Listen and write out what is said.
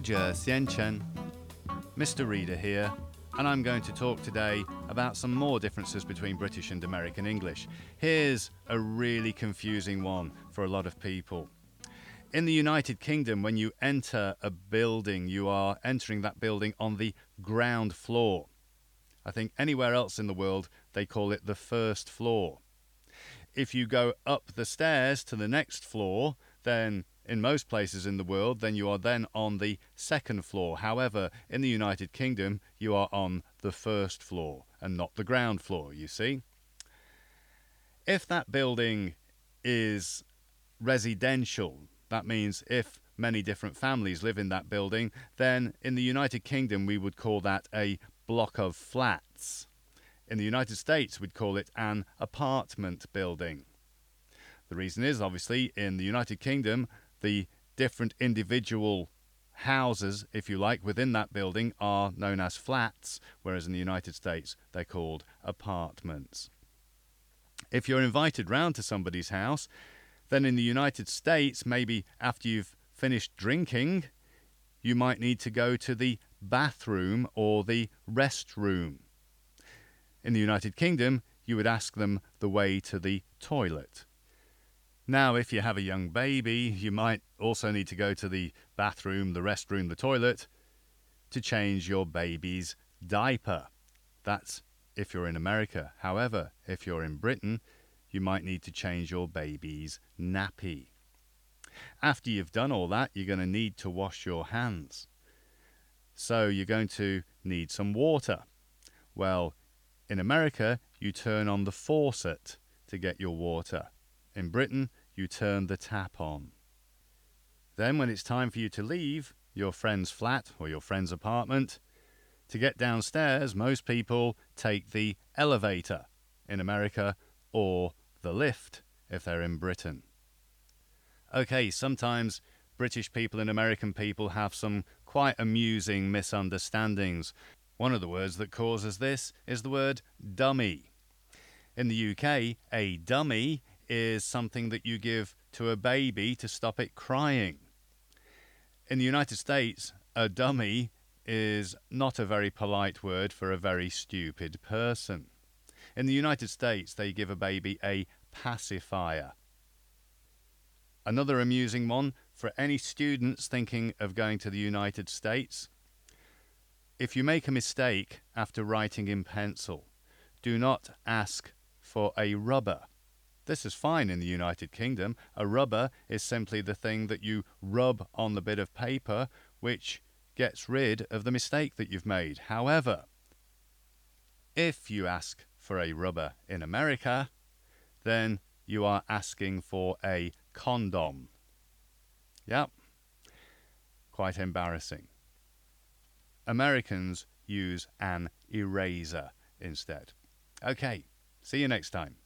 Duzhe Xiansheng, Mr. Reader here, and I'm going to talk today about some more differences between British and American English. Here's a really confusing one for a lot of people. In the United Kingdom, when you enter a building, you are entering that building on the ground floor. I think anywhere else in the world, they call it the first floor. If you go up the stairs to the next floor, then in most places in the world, then you are then on the second floor. However, in the United Kingdom, you are on the first floor and not the ground floor, you see. If that building is residential, that means if many different families live in that building, then in the United Kingdom we would call that a block of flats. In the United States, we'd call it an apartment building. The reason is obviously in the United Kingdom, the different individual houses, if you like, within that building are known as flats, whereas in the United States they're called apartments. If you're invited round to somebody's house, then in the United States, maybe after you've finished drinking, you might need to go to the bathroom or the restroom. In the United Kingdom, you would ask them the way to the toilet. Now, if you have a young baby, you might also need to go to the bathroom, the restroom, the toilet to change your baby's diaper. That's if you're in America. However, if you're in Britain, you might need to change your baby's nappy. After you've done all that, you're going to need to wash your hands. So you're going to need some water. Well, in America, you turn on the faucet to get your water. In Britain, you turn the tap on. Then, when it's time for you to leave your friend's flat or your friend's apartment, to get downstairs, most people take the elevator in America or the lift if they're in Britain. Okay, sometimes British people and American people have some quite amusing misunderstandings. One of the words that causes this is the word dummy. In the UK, a dummy is something that you give to a baby to stop it crying. In the United States, a dummy is not a very polite word for a very stupid person. In the United States, they give a baby a pacifier. Another amusing one for any students thinking of going to the United States. If you make a mistake after writing in pencil, do not ask for a rubber. This is fine in the United Kingdom. A rubber is simply the thing that you rub on the bit of paper which gets rid of the mistake that you've made. However, if you ask for a rubber in America, then you are asking for a condom. Yep. Quite embarrassing. Americans use an eraser instead. Okay, see you next time.